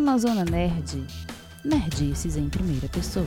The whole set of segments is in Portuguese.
Amazona Nerd. Nerdices em primeira pessoa.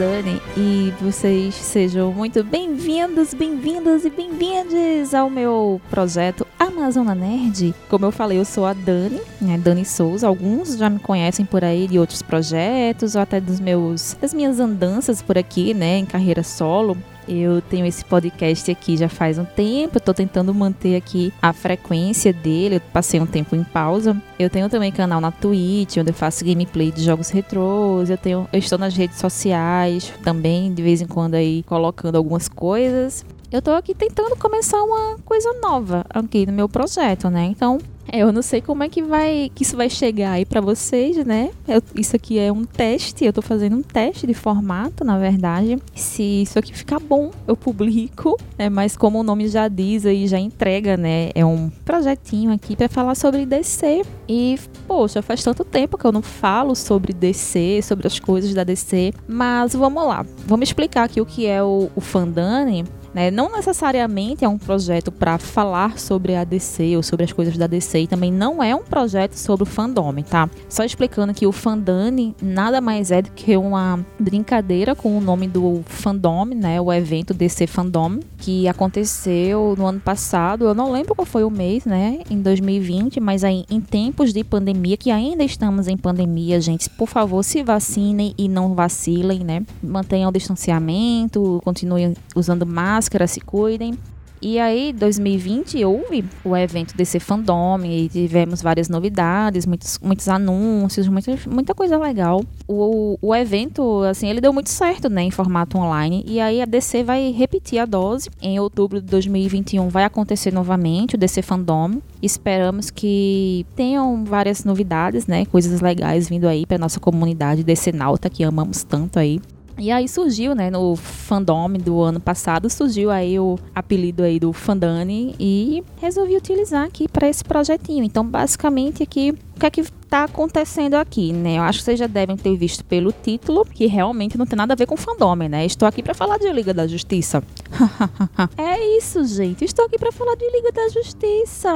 Dani e vocês sejam muito bem-vindos, bem-vindas e bem-vindes ao meu projeto Amazona Nerd. Como eu falei, eu sou a Dani, né, Dani Souza. Alguns já me conhecem por aí de outros projetos ou até dos meus das minhas andanças por aqui, né, em carreira solo. Eu tenho esse podcast aqui já faz um tempo, tô tentando manter aqui a frequência dele. Eu passei um tempo em pausa. Eu tenho também canal na Twitch, onde eu faço gameplay de jogos retrôs. Eu tenho, eu estou nas redes sociais também, de vez em quando aí colocando algumas coisas. Eu tô aqui tentando começar uma coisa nova aqui no meu projeto, né? Então, eu não sei como é que vai que isso vai chegar aí para vocês, né? Eu, isso aqui é um teste, eu tô fazendo um teste de formato, na verdade. Se isso aqui ficar bom, eu publico, né? Mas como o nome já diz aí, já entrega, né? É um projetinho aqui para falar sobre DC. E, poxa, faz tanto tempo que eu não falo sobre DC, sobre as coisas da DC. Mas vamos lá, vamos explicar aqui o que é o, o né? Não necessariamente é um projeto para falar sobre a DC ou sobre as coisas da DC, e também não é um projeto sobre o fandom, tá? Só explicando que o Fandane nada mais é do que uma brincadeira com o nome do fandom, né? O evento DC Fandom, que aconteceu no ano passado, eu não lembro qual foi o mês, né? Em 2020, mas aí em tempos de pandemia, que ainda estamos em pandemia, gente, por favor, se vacinem e não vacilem, né? Mantenham o distanciamento, continuem usando máscara máscara, se cuidem. E aí, 2020, houve o evento DC Fandom e tivemos várias novidades, muitos, muitos anúncios, muita, muita coisa legal. O, o evento, assim, ele deu muito certo, né, em formato online. E aí a DC vai repetir a dose. Em outubro de 2021 vai acontecer novamente o DC Fandom. Esperamos que tenham várias novidades, né, coisas legais vindo aí para nossa comunidade DC Nauta, que amamos tanto aí. E aí surgiu, né, no fandom do ano passado, surgiu aí o apelido aí do Fandani e resolvi utilizar aqui para esse projetinho. Então, basicamente aqui, o que é que tá acontecendo aqui, né? Eu acho que vocês já devem ter visto pelo título que realmente não tem nada a ver com fandom, né? Estou aqui para falar de Liga da Justiça. é isso, gente. Estou aqui para falar de Liga da Justiça.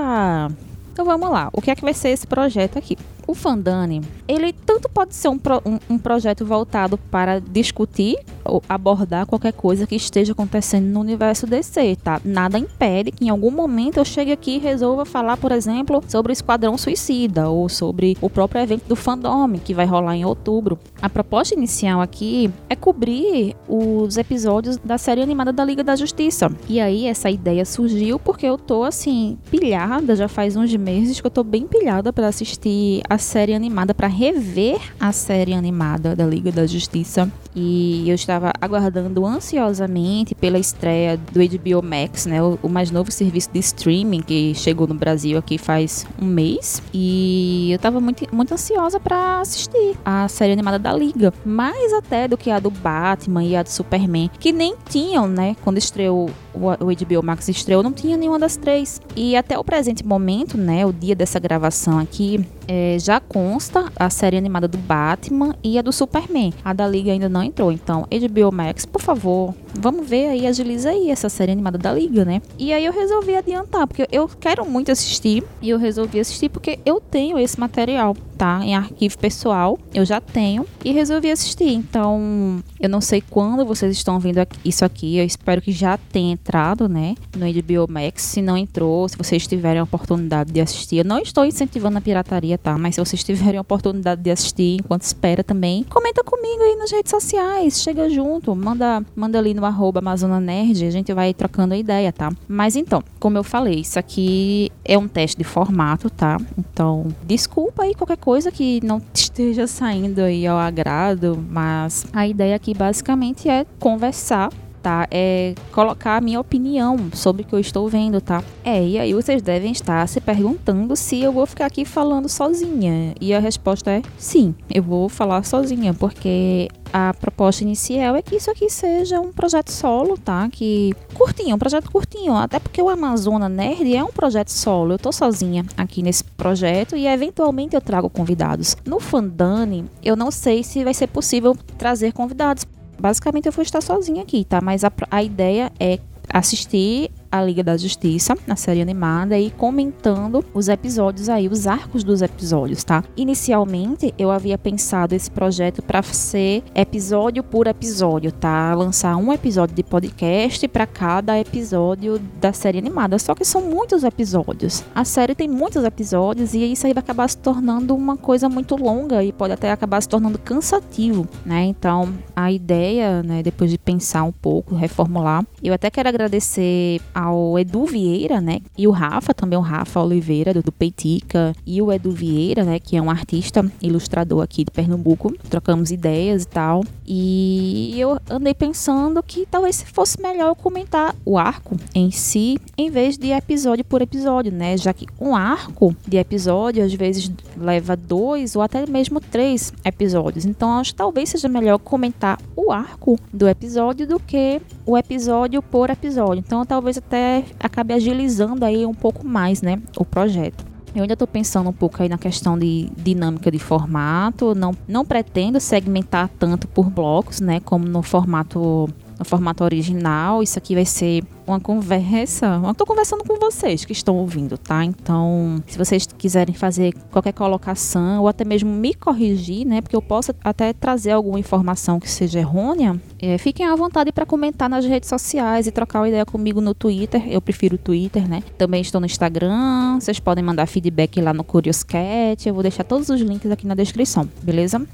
Então vamos lá. O que é que vai ser esse projeto aqui? O Fandani, ele tanto pode ser um, pro, um, um, projeto voltado para discutir ou abordar qualquer coisa que esteja acontecendo no universo DC, tá? Nada impede que em algum momento eu chegue aqui e resolva falar, por exemplo, sobre o Esquadrão Suicida ou sobre o próprio evento do Fandom, que vai rolar em outubro. A proposta inicial aqui é cobrir os episódios da série animada da Liga da Justiça. E aí essa ideia surgiu porque eu tô assim, pilhada, já faz uns meses que eu tô bem pilhada para assistir a série animada, para rever a série animada da Liga da Justiça. E eu estava aguardando ansiosamente pela estreia do HBO Max, né, o, o mais novo serviço de streaming que chegou no Brasil aqui faz um mês. E eu estava muito, muito ansiosa para assistir a série animada da Liga, mais até do que a do Batman e a do Superman, que nem tinham, né, quando estreou o, o HBO Max estreou, não tinha nenhuma das três. E até o presente momento, né, o dia dessa gravação aqui, é, já consta a série animada do Batman e a do Superman. A da Liga ainda não entrou. Então, HBO Max, por favor, vamos ver aí, agiliza aí essa série animada da Liga, né? E aí eu resolvi adiantar, porque eu quero muito assistir. E eu resolvi assistir porque eu tenho esse material, tá? Em arquivo pessoal, eu já tenho. E resolvi assistir. Então, eu não sei quando vocês estão vendo isso aqui. Eu espero que já tenha entrado, né? No HBO Max. Se não entrou, se vocês tiverem a oportunidade de assistir. Eu não estou incentivando a pirataria, tá? Mas se vocês tiverem a oportunidade de assistir enquanto espera também, comenta comigo aí nas redes sociais. Chega junto, manda, manda ali no arroba Amazona Nerd. A gente vai trocando a ideia, tá? Mas então, como eu falei, isso aqui é um teste de formato, tá? Então, desculpa aí qualquer coisa que não esteja saindo aí ao agrado, mas a ideia aqui basicamente é conversar tá? É colocar a minha opinião sobre o que eu estou vendo, tá? É, e aí vocês devem estar se perguntando se eu vou ficar aqui falando sozinha. E a resposta é sim, eu vou falar sozinha, porque a proposta inicial é que isso aqui seja um projeto solo, tá? Que curtinho, um projeto curtinho, até porque o Amazona Nerd é um projeto solo. Eu tô sozinha aqui nesse projeto e eventualmente eu trago convidados. No Fandani, eu não sei se vai ser possível trazer convidados. Basicamente eu vou estar sozinha aqui, tá? Mas a, a ideia é assistir a Liga da Justiça, na série animada, e comentando os episódios aí, os arcos dos episódios, tá? Inicialmente, eu havia pensado esse projeto para ser episódio por episódio, tá? Lançar um episódio de podcast para cada episódio da série animada. Só que são muitos episódios. A série tem muitos episódios e isso aí vai acabar se tornando uma coisa muito longa e pode até acabar se tornando cansativo, né? Então, a ideia, né, depois de pensar um pouco, reformular, eu até quero agradecer a ao Edu Vieira, né? E o Rafa, também o Rafa Oliveira, do, do Peitica, e o Edu Vieira, né? Que é um artista, ilustrador aqui de Pernambuco. Trocamos ideias e tal. E eu andei pensando que talvez fosse melhor eu comentar o arco em si, em vez de episódio por episódio, né? Já que um arco de episódio às vezes leva dois ou até mesmo três episódios. Então acho que talvez seja melhor comentar o arco do episódio do que o episódio por episódio. Então talvez até acabe agilizando aí um pouco mais, né, o projeto. Eu ainda estou pensando um pouco aí na questão de dinâmica de formato. Não, não pretendo segmentar tanto por blocos, né? Como no formato no formato original. Isso aqui vai ser uma conversa. Eu tô conversando com vocês que estão ouvindo, tá? Então, se vocês quiserem fazer qualquer colocação ou até mesmo me corrigir, né? Porque eu posso até trazer alguma informação que seja errônea, é, fiquem à vontade para comentar nas redes sociais e trocar uma ideia comigo no Twitter. Eu prefiro o Twitter, né? Também estou no Instagram. Vocês podem mandar feedback lá no Curious Cat. Eu vou deixar todos os links aqui na descrição, beleza?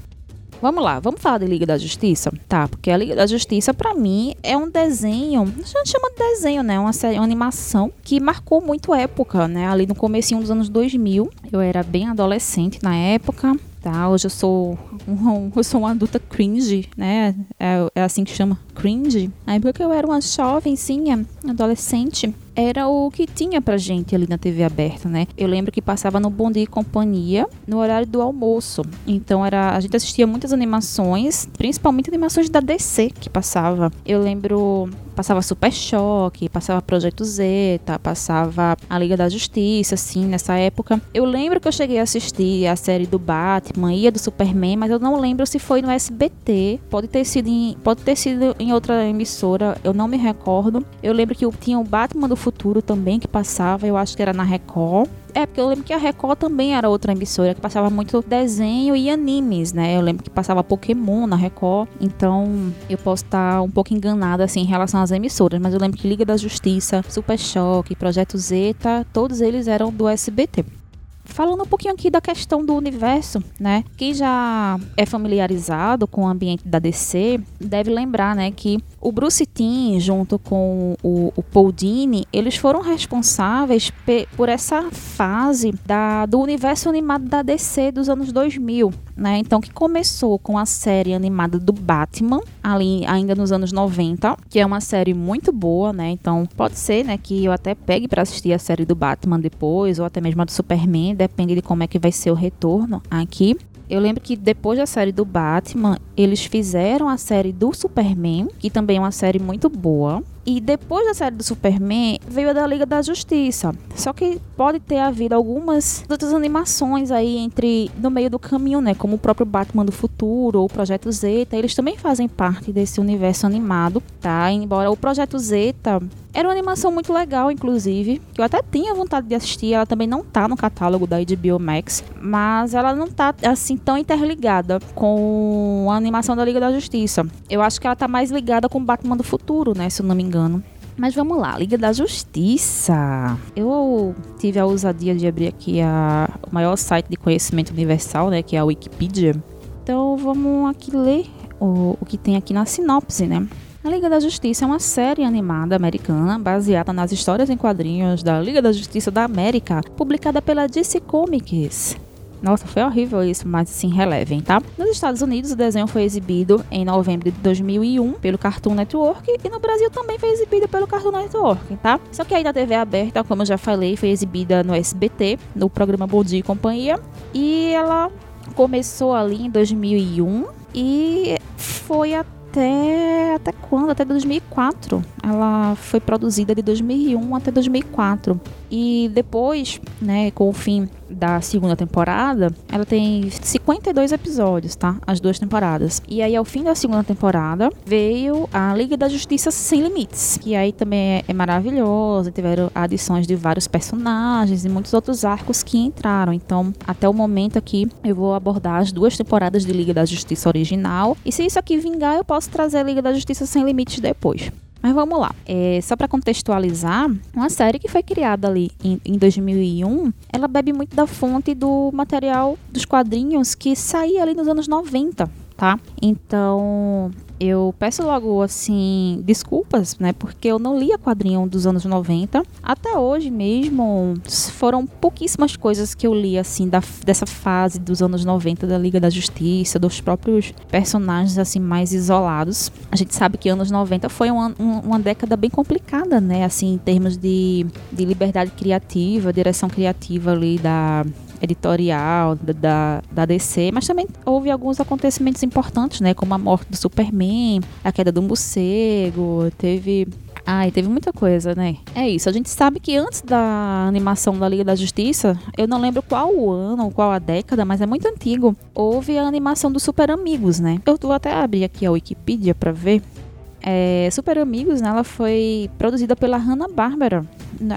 Vamos lá, vamos falar de Liga da Justiça? Tá, porque a Liga da Justiça, para mim, é um desenho, a gente chama de desenho, né? Uma, série, uma animação que marcou muito época, né? Ali no começo dos anos 2000, eu era bem adolescente na época, tá? Hoje eu sou um, eu sou uma adulta cringe, né? É, é assim que chama, cringe. Na época que eu era uma jovenzinha, adolescente, era o que tinha pra gente ali na TV aberta, né? Eu lembro que passava no Bom Dia e Companhia no horário do almoço. Então era, a gente assistia muitas animações, principalmente animações da DC que passava. Eu lembro passava Super Choque, passava Projeto Zeta, passava a Liga da Justiça, assim, nessa época. Eu lembro que eu cheguei a assistir a série do Batman e a do Superman, mas eu não lembro se foi no SBT. Pode ter sido em, pode ter sido em outra emissora, eu não me recordo. Eu lembro que tinha o Batman do Futuro também que passava, eu acho que era na Record. É, porque eu lembro que a Record também era outra emissora que passava muito desenho e animes, né? Eu lembro que passava Pokémon na Record. Então, eu posso estar um pouco enganada assim em relação às emissoras, mas eu lembro que Liga da Justiça, Super Choque, Projeto Zeta, todos eles eram do SBT falando um pouquinho aqui da questão do universo, né? Quem já é familiarizado com o ambiente da DC deve lembrar, né, que o Bruce Timm junto com o, o Paul Dini, eles foram responsáveis por essa fase da, do universo animado da DC dos anos 2000, né? Então que começou com a série animada do Batman, ali ainda nos anos 90, que é uma série muito boa, né? Então pode ser, né, que eu até pegue para assistir a série do Batman depois ou até mesmo a do Superman, depende de como é que vai ser o retorno aqui. Eu lembro que depois da série do Batman, eles fizeram a série do Superman, que também é uma série muito boa. E depois da série do Superman, veio a da Liga da Justiça. Só que pode ter havido algumas outras animações aí entre no meio do caminho, né? Como o próprio Batman do Futuro ou o Projeto Zeta. Eles também fazem parte desse universo animado, tá? Embora o Projeto Zeta era uma animação muito legal, inclusive, que eu até tinha vontade de assistir. Ela também não tá no catálogo da HBO Max, mas ela não tá assim tão interligada com a animação da Liga da Justiça. Eu acho que ela tá mais ligada com o Batman do Futuro, né? Se eu não me engano. Mas vamos lá, Liga da Justiça. Eu tive a ousadia de abrir aqui a, o maior site de conhecimento universal, né, que é a Wikipedia. Então vamos aqui ler o, o que tem aqui na sinopse, né? A Liga da Justiça é uma série animada americana baseada nas histórias em quadrinhos da Liga da Justiça da América, publicada pela DC Comics. Nossa, foi horrível isso, mas assim, relevem, tá? Nos Estados Unidos, o desenho foi exibido em novembro de 2001 pelo Cartoon Network e no Brasil também foi exibido pelo Cartoon Network, tá? Só que aí na TV aberta, como eu já falei, foi exibida no SBT, no programa Bom Dia e Companhia, e ela começou ali em 2001 e foi até até quando? Até 2004. Ela foi produzida de 2001 até 2004. E depois, né, com o fim da segunda temporada, ela tem 52 episódios, tá? As duas temporadas. E aí, ao fim da segunda temporada, veio a Liga da Justiça Sem Limites, que aí também é, é maravilhosa. Tiveram adições de vários personagens e muitos outros arcos que entraram. Então, até o momento aqui, eu vou abordar as duas temporadas de Liga da Justiça original. E se isso aqui vingar, eu posso trazer a Liga da Justiça Sem Limites depois. Mas vamos lá. É, só para contextualizar, uma série que foi criada ali em, em 2001, ela bebe muito da fonte do material dos quadrinhos que saía ali nos anos 90, tá? Então, eu peço logo assim desculpas, né? Porque eu não li a quadrinho dos anos 90. Até hoje mesmo foram pouquíssimas coisas que eu li assim da, dessa fase dos anos 90 da Liga da Justiça, dos próprios personagens assim mais isolados. A gente sabe que anos 90 foi uma, uma década bem complicada, né? Assim, em termos de, de liberdade criativa, direção criativa ali da editorial da, da DC, mas também houve alguns acontecimentos importantes, né? Como a morte do Superman, a queda do morcego, teve Ai, teve muita coisa, né? É isso. A gente sabe que antes da animação da Liga da Justiça, eu não lembro qual o ano, qual a década, mas é muito antigo. Houve a animação dos Super Amigos, né? Eu vou até abrir aqui a Wikipedia para ver. É, Super Amigos, né, ela foi produzida pela Hanna-Barbera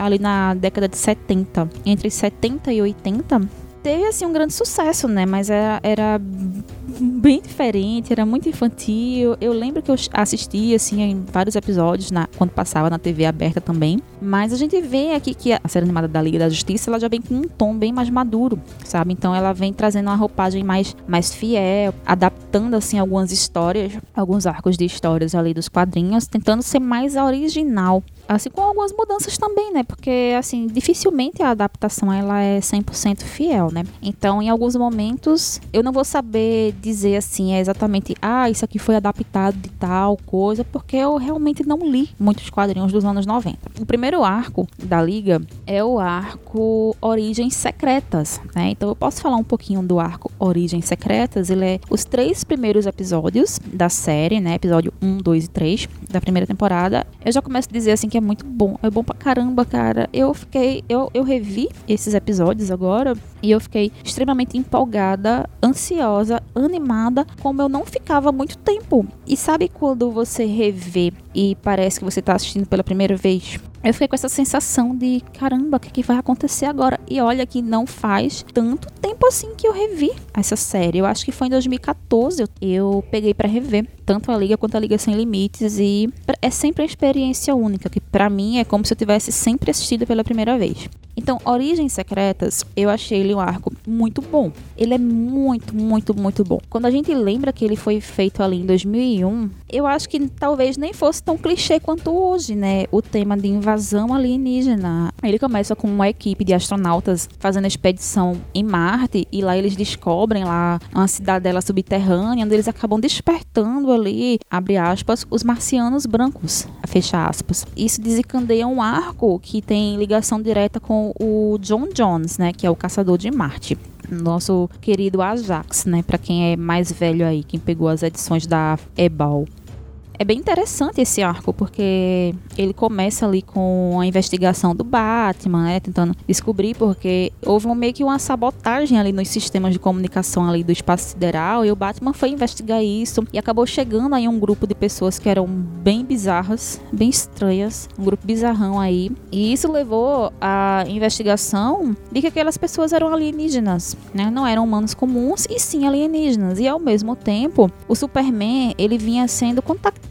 ali na década de 70. Entre 70 e 80, teve assim um grande sucesso, né? Mas era, era bem diferente, era muito infantil. Eu lembro que eu assisti assim em vários episódios na, quando passava na TV aberta também. Mas a gente vê aqui que a série animada da Liga da Justiça ela já vem com um tom bem mais maduro, sabe? Então ela vem trazendo uma roupagem mais, mais fiel, adaptando assim algumas histórias, alguns arcos de histórias ali dos quadrinhos, tentando ser mais original Assim com algumas mudanças também, né? Porque, assim, dificilmente a adaptação ela é 100% fiel, né? Então, em alguns momentos, eu não vou saber dizer, assim, é exatamente, ah, isso aqui foi adaptado de tal coisa, porque eu realmente não li muitos quadrinhos dos anos 90. O primeiro arco da Liga é o arco Origens Secretas, né? Então, eu posso falar um pouquinho do arco Origens Secretas. Ele é os três primeiros episódios da série, né? Episódio 1, 2 e 3 da primeira temporada. Eu já começo a dizer, assim, que é muito bom. É bom pra caramba, cara. Eu fiquei. Eu, eu revi esses episódios agora e eu fiquei extremamente empolgada, ansiosa, animada, como eu não ficava muito tempo. E sabe quando você revê e parece que você tá assistindo pela primeira vez? Eu fiquei com essa sensação de caramba, o que, que, vai acontecer agora? E olha que não faz tanto tempo assim que eu revi essa série. Eu acho que foi em 2014 eu peguei para rever tanto a Liga quanto a Liga Sem Limites e é sempre uma experiência única, que para mim é como se eu tivesse sempre assistido pela primeira vez. Então, Origens Secretas, eu achei ele um arco muito bom. Ele é muito, muito, muito bom. Quando a gente lembra que ele foi feito ali em 2001, eu acho que talvez nem fosse tão clichê quanto hoje, né? O tema de invasão alienígena. Ele começa com uma equipe de astronautas fazendo expedição em Marte e lá eles descobrem lá uma cidadela subterrânea onde eles acabam despertando ali, abre aspas, os marcianos brancos, fecha aspas. Isso desencadeia um arco que tem ligação direta com o John Jones, né, que é o caçador de Marte. Nosso querido Ajax, né, para quem é mais velho aí, quem pegou as edições da Ebal. É bem interessante esse arco, porque ele começa ali com a investigação do Batman, né? Tentando descobrir porque houve um, meio que uma sabotagem ali nos sistemas de comunicação ali do espaço sideral e o Batman foi investigar isso e acabou chegando aí um grupo de pessoas que eram bem bizarras, bem estranhas, um grupo bizarrão aí. E isso levou à investigação de que aquelas pessoas eram alienígenas, né? Não eram humanos comuns e sim alienígenas. E ao mesmo tempo, o Superman, ele vinha sendo contactado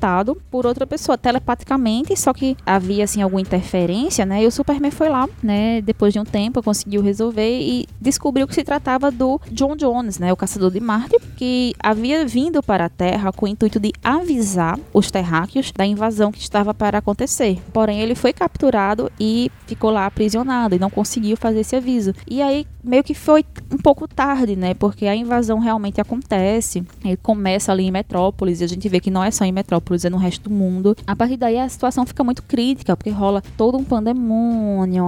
por outra pessoa telepaticamente, só que havia assim alguma interferência, né? E o Superman foi lá, né, depois de um tempo conseguiu resolver e descobriu que se tratava do John Jones, né, o caçador de Marte, que havia vindo para a Terra com o intuito de avisar os terráqueos da invasão que estava para acontecer. Porém, ele foi capturado e ficou lá aprisionado e não conseguiu fazer esse aviso. E aí meio que foi um pouco tarde, né? Porque a invasão realmente acontece. Ele começa ali em Metrópolis e a gente vê que não é só em Metrópolis, é no resto do mundo. A partir daí a situação fica muito crítica, porque rola todo um pandemônio,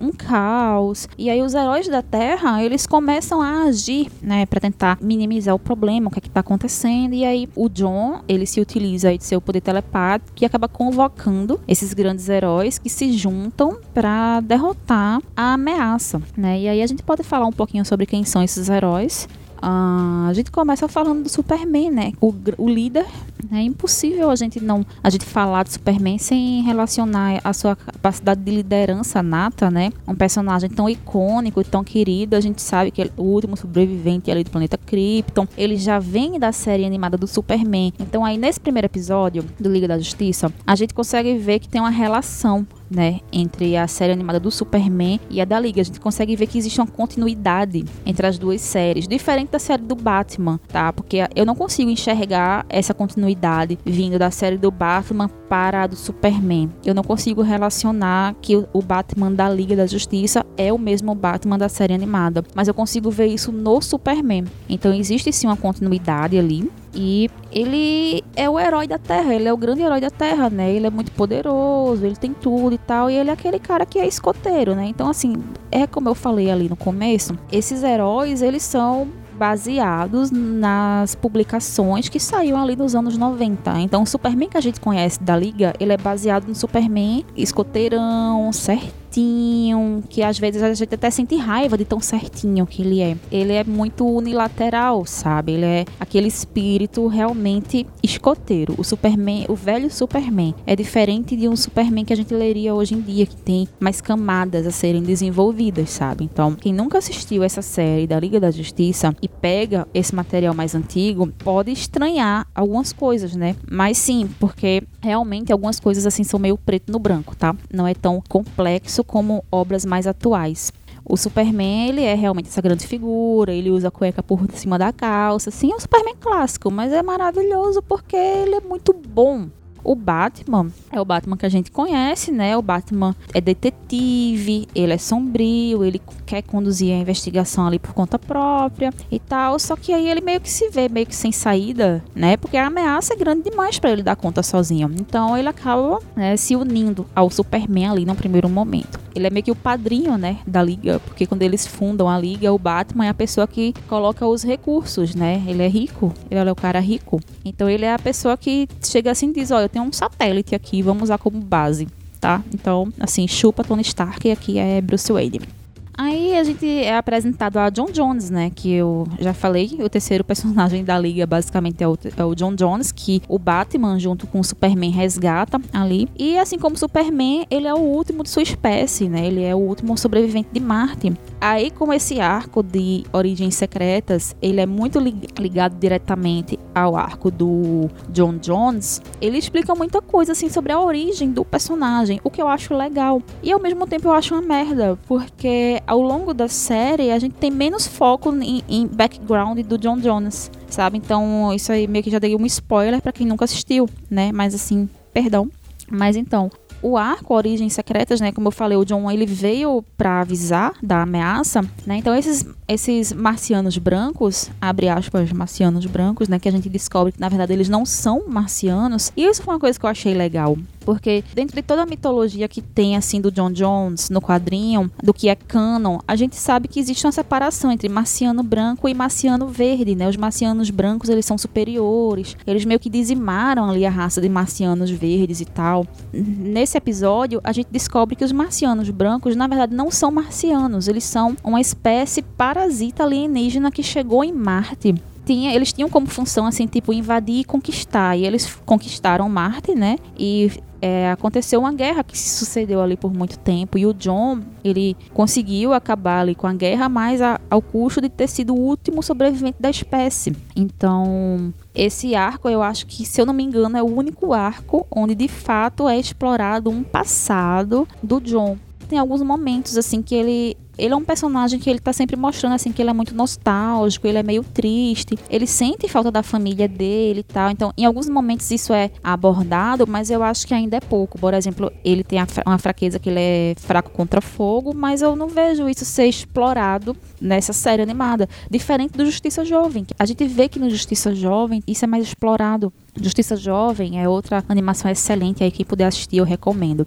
um caos. E aí os heróis da Terra, eles começam a agir, né, para tentar minimizar o problema, o que é que tá acontecendo. E aí o John, ele se utiliza de seu poder telepático e acaba convocando esses grandes heróis que se juntam para derrotar a ameaça, né? E aí a gente pode falar um pouquinho sobre quem são esses heróis. Uh, a gente começa falando do Superman, né? O, o líder. É impossível a gente não a gente falar de Superman sem relacionar a sua capacidade de liderança nata, né? Um personagem tão icônico, tão querido. A gente sabe que é o último sobrevivente ali do planeta Krypton. Ele já vem da série animada do Superman. Então aí nesse primeiro episódio do Liga da Justiça, a gente consegue ver que tem uma relação né, entre a série animada do Superman e a da Liga. A gente consegue ver que existe uma continuidade entre as duas séries, diferente da série do Batman, tá? Porque eu não consigo enxergar essa continuidade vindo da série do Batman para a do Superman. Eu não consigo relacionar que o Batman da Liga da Justiça é o mesmo Batman da série animada, mas eu consigo ver isso no Superman. Então existe sim uma continuidade ali, e ele é o herói da Terra, ele é o grande herói da Terra, né? Ele é muito poderoso, ele tem tudo e tal, e ele é aquele cara que é escoteiro, né? Então, assim, é como eu falei ali no começo, esses heróis, eles são baseados nas publicações que saíram ali nos anos 90. Então, o Superman que a gente conhece da Liga, ele é baseado no Superman escoteirão, certo? Certinho, que às vezes a gente até sente raiva de tão certinho que ele é. Ele é muito unilateral, sabe? Ele é aquele espírito realmente escoteiro. O Superman, o velho Superman, é diferente de um Superman que a gente leria hoje em dia, que tem mais camadas a serem desenvolvidas, sabe? Então, quem nunca assistiu essa série da Liga da Justiça e pega esse material mais antigo, pode estranhar algumas coisas, né? Mas sim, porque realmente algumas coisas assim são meio preto no branco, tá? Não é tão complexo como obras mais atuais. O Superman, ele é realmente essa grande figura, ele usa a cueca por cima da calça. Sim, é o Superman clássico, mas é maravilhoso porque ele é muito bom. O Batman é o Batman que a gente conhece, né? O Batman é detetive, ele é sombrio, ele quer conduzir a investigação ali por conta própria e tal. Só que aí ele meio que se vê meio que sem saída, né? Porque a ameaça é grande demais para ele dar conta sozinho. Então ele acaba né, se unindo ao Superman ali no primeiro momento. Ele é meio que o padrinho, né, da liga, porque quando eles fundam a liga, o Batman é a pessoa que coloca os recursos, né? Ele é rico, ele é o cara rico. Então ele é a pessoa que chega assim e diz: Olha, eu tenho um satélite aqui, vamos usar como base, tá? Então, assim, chupa Tony Stark e aqui é Bruce Wayne. Aí a gente é apresentado a John Jones, né? Que eu já falei, o terceiro personagem da liga basicamente é o, é o John Jones, que o Batman junto com o Superman resgata ali. E assim como o Superman, ele é o último de sua espécie, né? Ele é o último sobrevivente de Marte. Aí, como esse arco de Origens Secretas, ele é muito ligado diretamente ao arco do John Jones, ele explica muita coisa assim sobre a origem do personagem, o que eu acho legal. E ao mesmo tempo eu acho uma merda, porque ao longo da série a gente tem menos foco em, em background do John Jones, sabe? Então, isso aí meio que já dei um spoiler para quem nunca assistiu, né? Mas assim, perdão. Mas então, o arco Origens Secretas, né, como eu falei, o John ele veio para avisar da ameaça, né? Então esses esses marcianos brancos, abre aspas, marcianos brancos, né, que a gente descobre que na verdade eles não são marcianos. E isso foi uma coisa que eu achei legal, porque dentro de toda a mitologia que tem assim do John Jones no quadrinho, do que é canon, a gente sabe que existe uma separação entre marciano branco e marciano verde, né? Os marcianos brancos, eles são superiores, eles meio que dizimaram ali a raça de marcianos verdes e tal. Nesse episódio, a gente descobre que os marcianos brancos, na verdade, não são marcianos, eles são uma espécie para parasita alienígena que chegou em Marte. Tinha, eles tinham como função, assim, tipo, invadir e conquistar. E eles conquistaram Marte, né? E é, aconteceu uma guerra que se sucedeu ali por muito tempo. E o John, ele conseguiu acabar ali com a guerra, mas a, ao custo de ter sido o último sobrevivente da espécie. Então, esse arco, eu acho que, se eu não me engano, é o único arco onde de fato é explorado um passado do John. Tem alguns momentos, assim, que ele ele é um personagem que ele tá sempre mostrando assim que ele é muito nostálgico, ele é meio triste, ele sente falta da família dele e tal. Então, em alguns momentos isso é abordado, mas eu acho que ainda é pouco. Por exemplo, ele tem uma fraqueza que ele é fraco contra fogo, mas eu não vejo isso ser explorado nessa série animada. Diferente do Justiça Jovem. A gente vê que no Justiça Jovem isso é mais explorado. Justiça Jovem é outra animação excelente aí quem puder assistir eu recomendo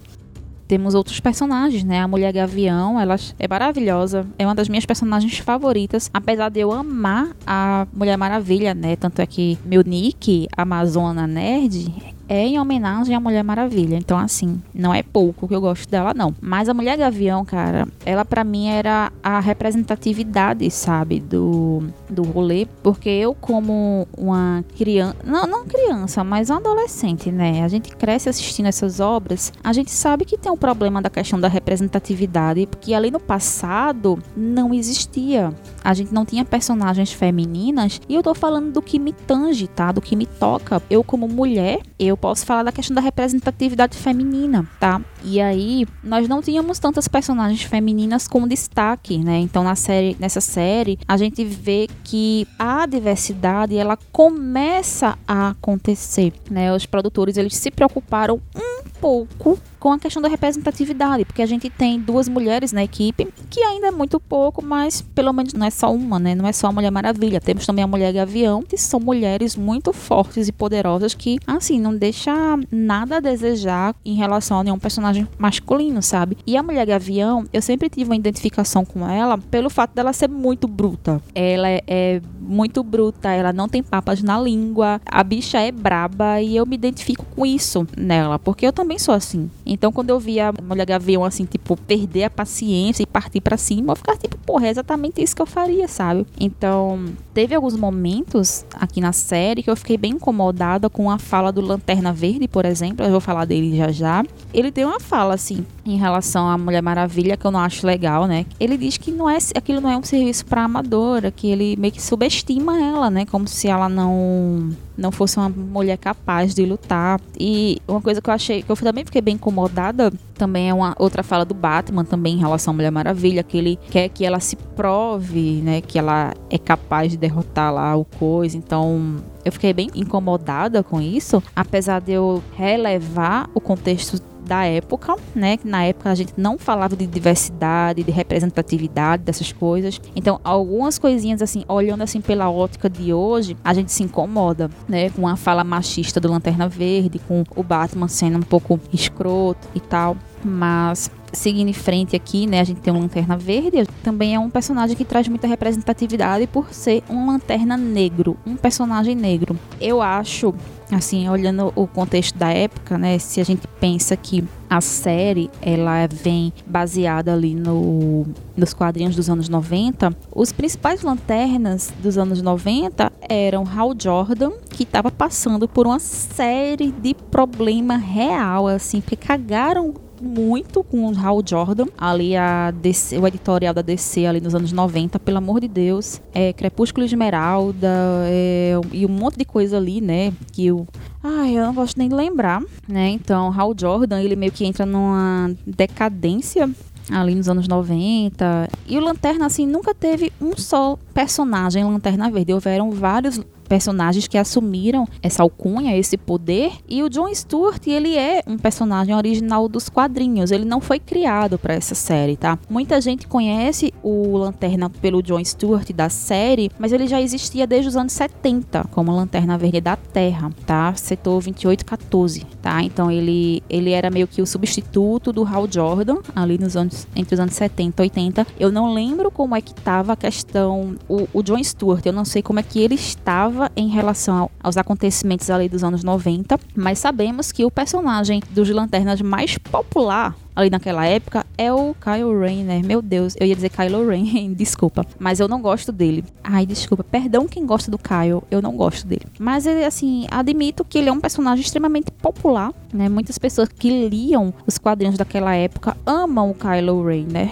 temos outros personagens, né? A Mulher Gavião, ela é maravilhosa, é uma das minhas personagens favoritas, apesar de eu amar a Mulher Maravilha, né? Tanto é que meu nick, Amazona Nerd, é em homenagem à Mulher Maravilha. Então, assim, não é pouco que eu gosto dela, não. Mas a Mulher Gavião, cara, ela para mim era a representatividade, sabe, do, do rolê. Porque eu, como uma criança. Não, não criança, mas uma adolescente, né? A gente cresce assistindo essas obras. A gente sabe que tem um problema da questão da representatividade. Porque ali no passado não existia. A gente não tinha personagens femininas. E eu tô falando do que me tange, tá? Do que me toca. Eu, como mulher, eu posso falar da questão da representatividade feminina, tá? E aí, nós não tínhamos tantas personagens femininas com destaque, né? Então, na série, nessa série, a gente vê que a diversidade, ela começa a acontecer, né? Os produtores, eles se preocuparam um pouco com a questão da representatividade, porque a gente tem duas mulheres na equipe, que ainda é muito pouco, mas pelo menos não é só uma, né? Não é só a Mulher Maravilha. Temos também a Mulher Gavião, que são mulheres muito fortes e poderosas que, assim, não deixa nada a desejar em relação a nenhum personagem masculino, sabe? E a Mulher Gavião, eu sempre tive uma identificação com ela pelo fato dela ser muito bruta. Ela é, é muito bruta, ela não tem papas na língua, a bicha é braba e eu me identifico com isso nela, porque eu também sou assim. Então, quando eu via a mulher gavião, assim, tipo, perder a paciência e partir para cima, eu ficava tipo, porra, é exatamente isso que eu faria, sabe? Então, teve alguns momentos aqui na série que eu fiquei bem incomodada com a fala do Lanterna Verde, por exemplo. Eu vou falar dele já já. Ele tem uma fala, assim, em relação à Mulher Maravilha, que eu não acho legal, né? Ele diz que não é, aquilo não é um serviço para amadora, que ele meio que subestima ela, né? Como se ela não não fosse uma mulher capaz de lutar. E uma coisa que eu achei, que eu também fiquei bem incomodada, também é uma outra fala do Batman também em relação à Mulher Maravilha, que ele quer que ela se prove, né, que ela é capaz de derrotar lá o coisa. Então, eu fiquei bem incomodada com isso, apesar de eu relevar o contexto da época, né? Na época a gente não falava de diversidade, de representatividade, dessas coisas. Então, algumas coisinhas assim, olhando assim pela ótica de hoje, a gente se incomoda, né? Com a fala machista do Lanterna Verde, com o Batman sendo um pouco escroto e tal. Mas seguindo em frente aqui, né, a gente tem um Lanterna Verde, também é um personagem que traz muita representatividade por ser um Lanterna negro, um personagem negro. Eu acho, assim, olhando o contexto da época, né, se a gente pensa que a série ela vem baseada ali no, nos quadrinhos dos anos 90, os principais lanternas dos anos 90 eram Hal Jordan, que estava passando por uma série de problema real, assim, porque cagaram muito com o Hal Jordan, ali a DC, o editorial da DC ali nos anos 90, pelo amor de Deus. É, Crepúsculo Esmeralda é, e um monte de coisa ali, né? Que o Ai, eu não gosto nem de lembrar, né? Então, Hal Jordan, ele meio que entra numa decadência ali nos anos 90. E o Lanterna, assim, nunca teve um só personagem Lanterna Verde. Houveram vários personagens que assumiram essa alcunha, esse poder. E o John Stewart, ele é um personagem original dos quadrinhos. Ele não foi criado para essa série, tá? Muita gente conhece o Lanterna pelo John Stewart da série, mas ele já existia desde os anos 70 como Lanterna Verde da Terra, tá? Setor 2814, tá? Então ele ele era meio que o substituto do Hal Jordan ali nos anos entre os anos 70 e 80. Eu não lembro como é que tava a questão o, o John Stewart, eu não sei como é que ele estava em relação aos acontecimentos ali dos anos 90, mas sabemos que o personagem dos Lanternas mais popular ali naquela época é o Kylo Ren, né? Meu Deus, eu ia dizer Kylo Ren, desculpa, mas eu não gosto dele. Ai, desculpa, perdão quem gosta do Kylo, eu não gosto dele. Mas ele, assim, admito que ele é um personagem extremamente popular, né? Muitas pessoas que liam os quadrinhos daquela época amam o Kylo Ren, né?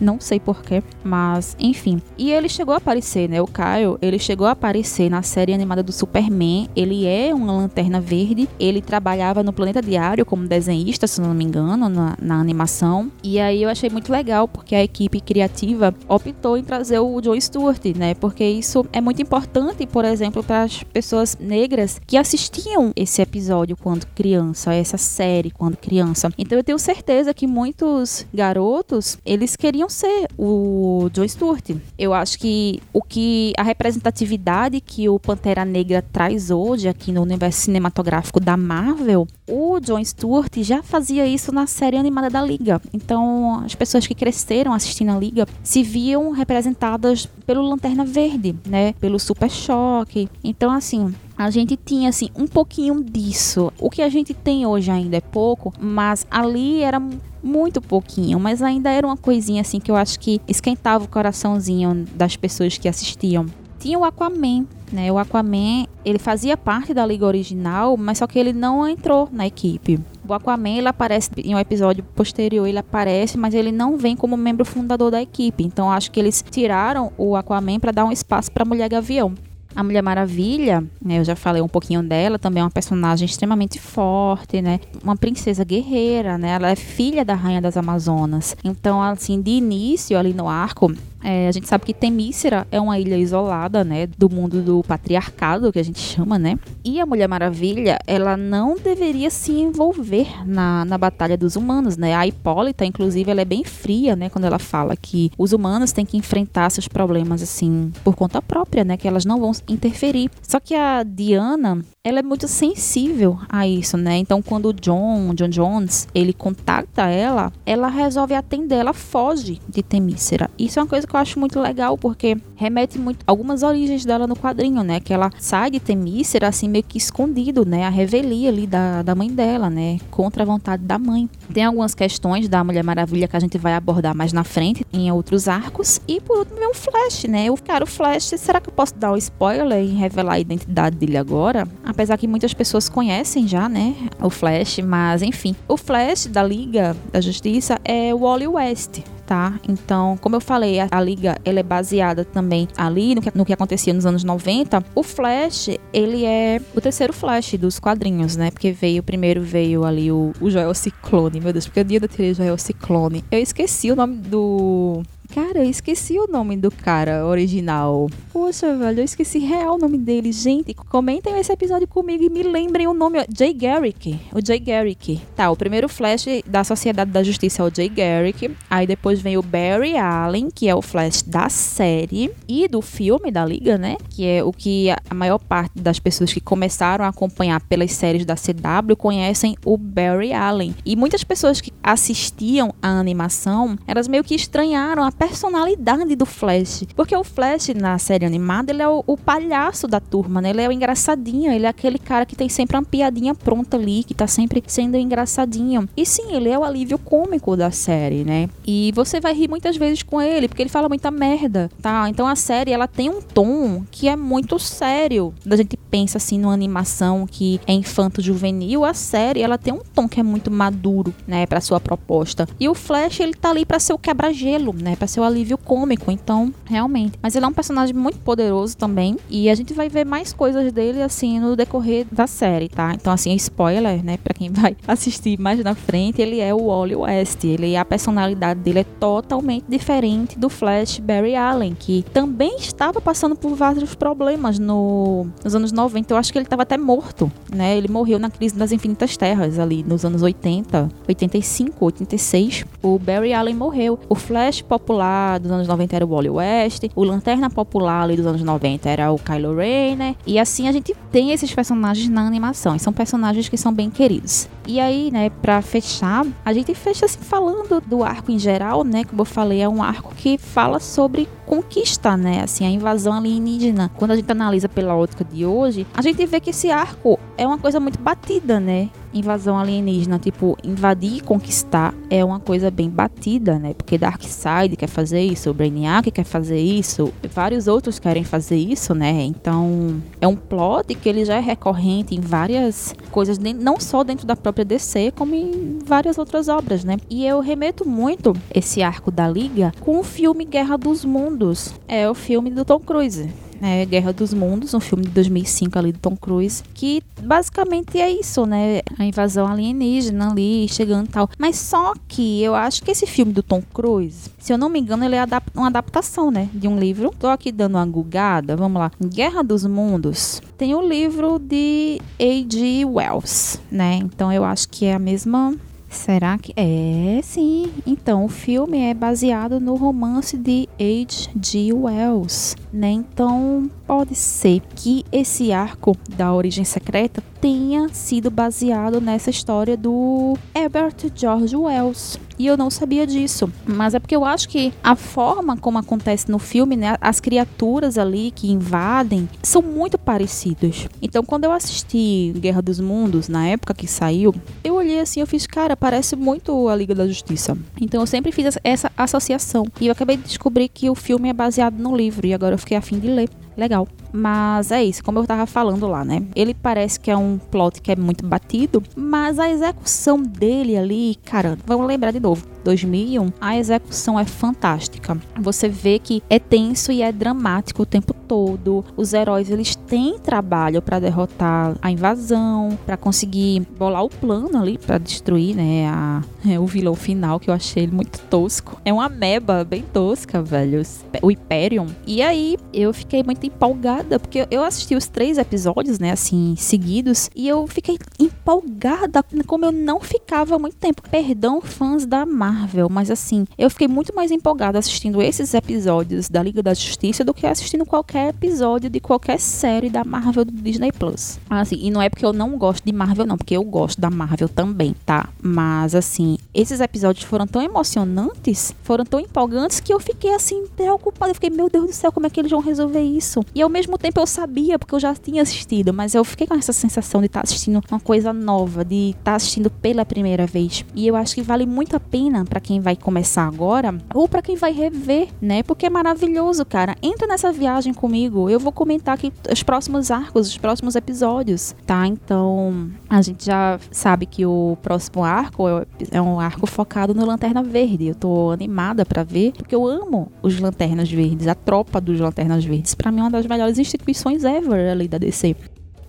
Não sei porquê, mas enfim. E ele chegou a aparecer, né? O Kyle, ele chegou a aparecer na série animada do Superman. Ele é uma lanterna verde. Ele trabalhava no Planeta Diário como desenhista, se não me engano, na, na animação. E aí eu achei muito legal porque a equipe criativa optou em trazer o John Stewart, né? Porque isso é muito importante, por exemplo, para as pessoas negras que assistiam esse episódio quando criança, essa série quando criança. Então eu tenho certeza que muitos garotos, eles queriam ser o John Stewart. Eu acho que o que a representatividade que o Pantera Negra traz hoje aqui no universo cinematográfico da Marvel, o John Stewart já fazia isso na série animada da Liga. Então, as pessoas que cresceram assistindo a Liga se viam representadas pelo Lanterna Verde, né? Pelo Super Choque. Então, assim, a gente tinha assim um pouquinho disso. O que a gente tem hoje ainda é pouco, mas ali era muito pouquinho, mas ainda era uma coisinha assim que eu acho que esquentava o coraçãozinho das pessoas que assistiam. Tinha o Aquaman, né? O Aquaman, ele fazia parte da liga original, mas só que ele não entrou na equipe. O Aquaman, ele aparece em um episódio posterior, ele aparece, mas ele não vem como membro fundador da equipe. Então acho que eles tiraram o Aquaman para dar um espaço para Mulher Gavião. A Mulher Maravilha, né, eu já falei um pouquinho dela, também é uma personagem extremamente forte, né? Uma princesa guerreira, né? Ela é filha da rainha das Amazonas. Então, assim, de início ali no arco, é, a gente sabe que Temícera é uma ilha isolada, né, do mundo do patriarcado, que a gente chama, né? E a Mulher Maravilha, ela não deveria se envolver na, na batalha dos humanos, né? A Hipólita, inclusive, ela é bem fria, né, quando ela fala que os humanos têm que enfrentar seus problemas, assim, por conta própria, né, que elas não vão interferir. Só que a Diana, ela é muito sensível a isso, né? Então, quando o John, John Jones, ele contacta ela, ela resolve atender, ela foge de Temícera. Isso é uma coisa que eu acho muito legal, porque remete muito algumas origens dela no quadrinho, né? Que ela sai de Temícera, assim, meio que escondido, né? A revelia ali da, da mãe dela, né? Contra a vontade da mãe. Tem algumas questões da Mulher Maravilha que a gente vai abordar mais na frente, em outros arcos. E por último, um Flash, né? Eu, cara, o Flash, será que eu posso dar um spoiler e revelar a identidade dele agora? apesar que muitas pessoas conhecem já, né, o Flash, mas enfim. O Flash da Liga da Justiça é o Wally West, tá? Então, como eu falei, a, a, liga ela é baseada também ali no que, no que acontecia nos anos 90. O Flash, ele é o terceiro Flash dos quadrinhos, né? Porque veio, primeiro veio ali o, o Joel Ciclone, meu Deus, porque o dia da tirei Joel Ciclone. Eu esqueci o nome do Cara, eu esqueci o nome do cara original. Poxa, velho, eu esqueci real o nome dele. Gente, comentem esse episódio comigo e me lembrem o nome. Jay Garrick. O Jay Garrick. Tá, o primeiro Flash da Sociedade da Justiça é o Jay Garrick. Aí depois vem o Barry Allen, que é o Flash da série e do filme da Liga, né? Que é o que a maior parte das pessoas que começaram a acompanhar pelas séries da CW conhecem o Barry Allen. E muitas pessoas que assistiam a animação, elas meio que estranharam a personalidade do Flash. Porque o Flash, na série animada, ele é o, o, palhaço da turma, né? Ele é o engraçadinho, ele é aquele cara que tem sempre uma piadinha pronta ali, que tá sempre sendo engraçadinho. E sim, ele é o alívio cômico da série, né? E você vai rir muitas vezes com ele, porque ele fala muita merda, tá? Então a série, ela tem um tom que é muito sério. Da gente pensa assim numa animação que é infanto-juvenil, a série, ela tem um tom que é muito maduro, né, para sua proposta. E o Flash, ele tá ali para ser o quebra-gelo, né, para ser o alívio cômico. Então, realmente. Mas ele é um personagem muito poderoso também. E a gente vai ver mais coisas dele, assim, no decorrer da série, tá? Então, assim, spoiler, né? Pra quem vai assistir mais na frente, ele é o Wally West. Ele, a personalidade dele é totalmente diferente do Flash Barry Allen, que também estava passando por vários problemas no, nos anos 90. Eu acho que ele estava até morto, né? Ele morreu na crise das infinitas terras ali nos anos 80, 85, 86. O Barry Allen morreu. O Flash popular popular dos anos 90 era o Wally West, o Lanterna popular ali dos anos 90 era o Kylo Ren, né? E assim a gente tem esses personagens na animação, e são personagens que são bem queridos. E aí, né, para fechar, a gente fecha assim falando do arco em geral, né? Como eu falei, é um arco que fala sobre conquista, né? Assim, a invasão alienígena. Quando a gente analisa pela ótica de hoje, a gente vê que esse arco é uma coisa muito batida, né? Invasão alienígena, tipo, invadir e conquistar é uma coisa bem batida, né? Porque Darkseid quer fazer isso, o Brainiac quer fazer isso, vários outros querem fazer isso, né? Então, é um plot que ele já é recorrente em várias coisas, não só dentro da própria DC, como em várias outras obras, né? E eu remeto muito esse arco da Liga com o filme Guerra dos Mundos. É o filme do Tom Cruise né, Guerra dos Mundos, um filme de 2005 ali do Tom Cruise, que basicamente é isso, né, a invasão alienígena ali, chegando e tal. Mas só que eu acho que esse filme do Tom Cruise, se eu não me engano, ele é uma adaptação, né, de um livro. Tô aqui dando uma gugada, vamos lá. Guerra dos Mundos tem o livro de A.G. Wells, né, então eu acho que é a mesma Será que é? Sim. Então, o filme é baseado no romance de H.G. Wells, né? Então, pode ser que esse arco da origem secreta tenha sido baseado nessa história do Herbert George Wells, e eu não sabia disso. Mas é porque eu acho que a forma como acontece no filme, né, as criaturas ali que invadem são muito parecidas. Então, quando eu assisti Guerra dos Mundos na época que saiu, eu olhei assim, eu fiz, cara, parece muito a Liga da Justiça. Então, eu sempre fiz essa associação. E eu acabei de descobrir que o filme é baseado no livro e agora eu fiquei afim de ler. Legal. Mas é isso, como eu tava falando lá, né? Ele parece que é um plot que é muito batido, mas a execução dele ali, cara, vamos lembrar de novo. 2001, a execução é fantástica. Você vê que é tenso e é dramático o tempo todo. Os heróis eles têm trabalho para derrotar a invasão, para conseguir bolar o plano ali para destruir, né, a, é, o vilão final que eu achei ele muito tosco. É uma meba bem tosca, velho. O Hyperion. E aí eu fiquei muito empolgada porque eu assisti os três episódios, né, assim, seguidos, e eu fiquei empolgada como eu não ficava muito tempo. Perdão, fãs da Marvel Marvel, mas assim, eu fiquei muito mais empolgada assistindo esses episódios da Liga da Justiça do que assistindo qualquer episódio de qualquer série da Marvel do Disney Plus. Assim, e não é porque eu não gosto de Marvel, não, porque eu gosto da Marvel também, tá? Mas assim, esses episódios foram tão emocionantes, foram tão empolgantes que eu fiquei assim, preocupada. Eu fiquei, meu Deus do céu, como é que eles vão resolver isso? E ao mesmo tempo eu sabia, porque eu já tinha assistido, mas eu fiquei com essa sensação de estar tá assistindo uma coisa nova, de estar tá assistindo pela primeira vez. E eu acho que vale muito a pena para quem vai começar agora ou para quem vai rever, né? Porque é maravilhoso, cara. Entra nessa viagem comigo. Eu vou comentar aqui os próximos arcos, os próximos episódios, tá? Então, a gente já sabe que o próximo arco é, é um arco focado no Lanterna Verde. Eu tô animada para ver, porque eu amo os Lanternas Verdes, a tropa dos Lanternas Verdes. Para mim é uma das melhores instituições ever ali da DC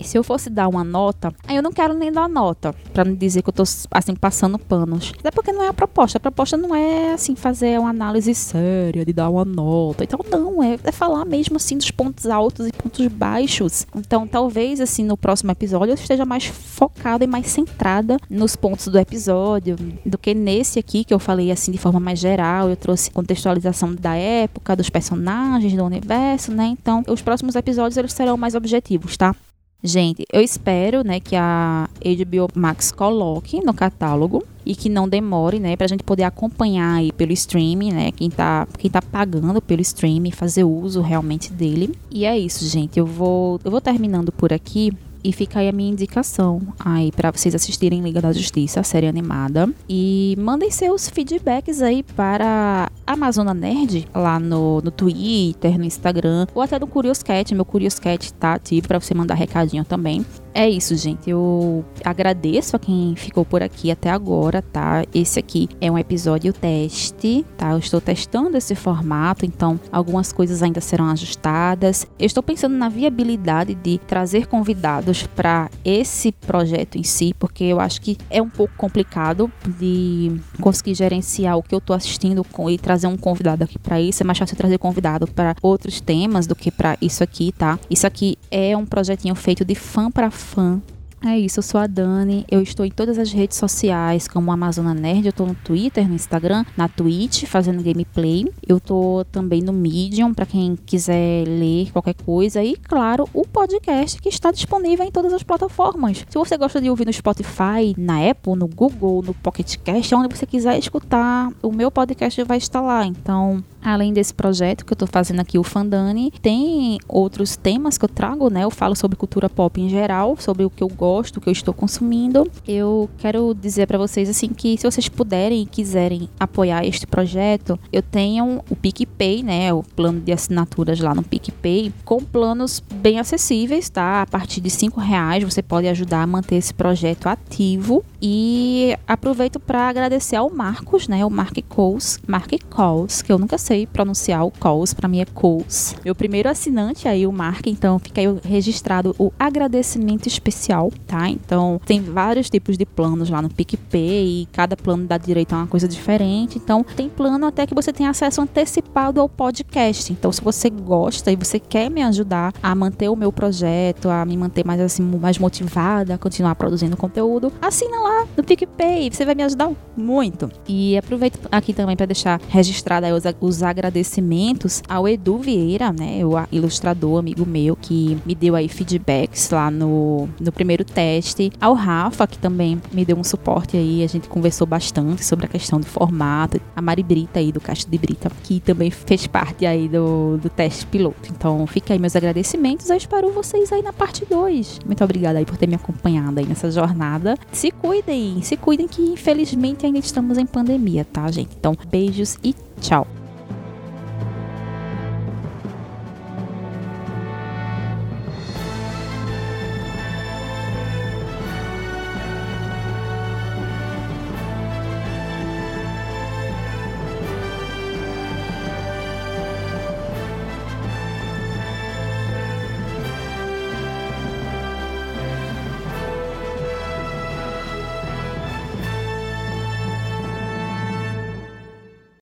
se eu fosse dar uma nota, aí eu não quero nem dar nota, para não dizer que eu tô assim passando panos. Até porque não é a proposta. A proposta não é assim fazer uma análise séria de dar uma nota. Então não, é, é falar mesmo assim dos pontos altos e pontos baixos. Então talvez assim no próximo episódio eu esteja mais focada e mais centrada nos pontos do episódio do que nesse aqui que eu falei assim de forma mais geral. Eu trouxe contextualização da época, dos personagens, do universo, né? Então os próximos episódios eles serão mais objetivos, tá? Gente, eu espero, né, que a HBO Max coloque no catálogo e que não demore, né, pra gente poder acompanhar aí pelo streaming, né, quem tá, quem tá pagando pelo streaming, fazer uso realmente dele. E é isso, gente, eu vou, eu vou terminando por aqui. E fica aí a minha indicação aí para vocês assistirem Liga da Justiça, a série animada. E mandem seus feedbacks aí para Amazona Nerd, lá no, no Twitter, no Instagram, ou até no Curioscat. Meu Curioscat tá ativo para você mandar recadinho também. É isso, gente. Eu agradeço a quem ficou por aqui até agora, tá? Esse aqui é um episódio teste, tá? Eu estou testando esse formato, então algumas coisas ainda serão ajustadas. Eu estou pensando na viabilidade de trazer convidados para esse projeto em si, porque eu acho que é um pouco complicado de conseguir gerenciar o que eu estou assistindo e trazer um convidado aqui para isso. É mais fácil trazer convidado para outros temas do que para isso aqui, tá? Isso aqui é um projetinho feito de fã para fã é isso, eu sou a Dani, eu estou em todas as redes sociais, como Amazona Nerd, eu estou no Twitter, no Instagram, na Twitch, fazendo gameplay. Eu estou também no Medium, para quem quiser ler qualquer coisa. E, claro, o podcast que está disponível em todas as plataformas. Se você gosta de ouvir no Spotify, na Apple, no Google, no Pocket Cast, onde você quiser escutar, o meu podcast vai estar lá. Então, além desse projeto que eu tô fazendo aqui, o Fandani, tem outros temas que eu trago, né? Eu falo sobre cultura pop em geral, sobre o que eu gosto, o que eu estou consumindo. Eu quero dizer para vocês assim que se vocês puderem e quiserem apoiar este projeto, eu tenho o PicPay, né? O plano de assinaturas lá no PicPay, com planos bem acessíveis, tá? A partir de cinco reais você pode ajudar a manter esse projeto ativo. E aproveito para agradecer ao Marcos, né? O Mark Coles, Mark Coles, que eu nunca sei pronunciar o Coles, para mim é Coles. Meu primeiro assinante aí, o Mark, então fica aí registrado o agradecimento especial, tá? Então tem vários tipos de planos lá no PicPay, e cada plano dá direito a uma coisa diferente. Então tem plano até que você tem acesso antecipado ao podcast. Então se você gosta e você quer me ajudar a manter o meu projeto, a me manter mais assim, mais motivada a continuar produzindo conteúdo, assina lá no PicPay, você vai me ajudar muito. E aproveito aqui também para deixar registrado os, os agradecimentos ao Edu Vieira, né, o ilustrador amigo meu que me deu aí feedbacks lá no, no primeiro teste, ao Rafa que também me deu um suporte aí, a gente conversou bastante sobre a questão do formato, a Mari Brita aí do Caixa de Brita, que também fez parte aí do, do teste piloto. Então fica aí meus agradecimentos, eu espero vocês aí na parte 2. Muito obrigada aí por ter me acompanhado aí nessa jornada. Se cuidem, se cuidem que infelizmente ainda estamos em pandemia, tá, gente? Então beijos e tchau.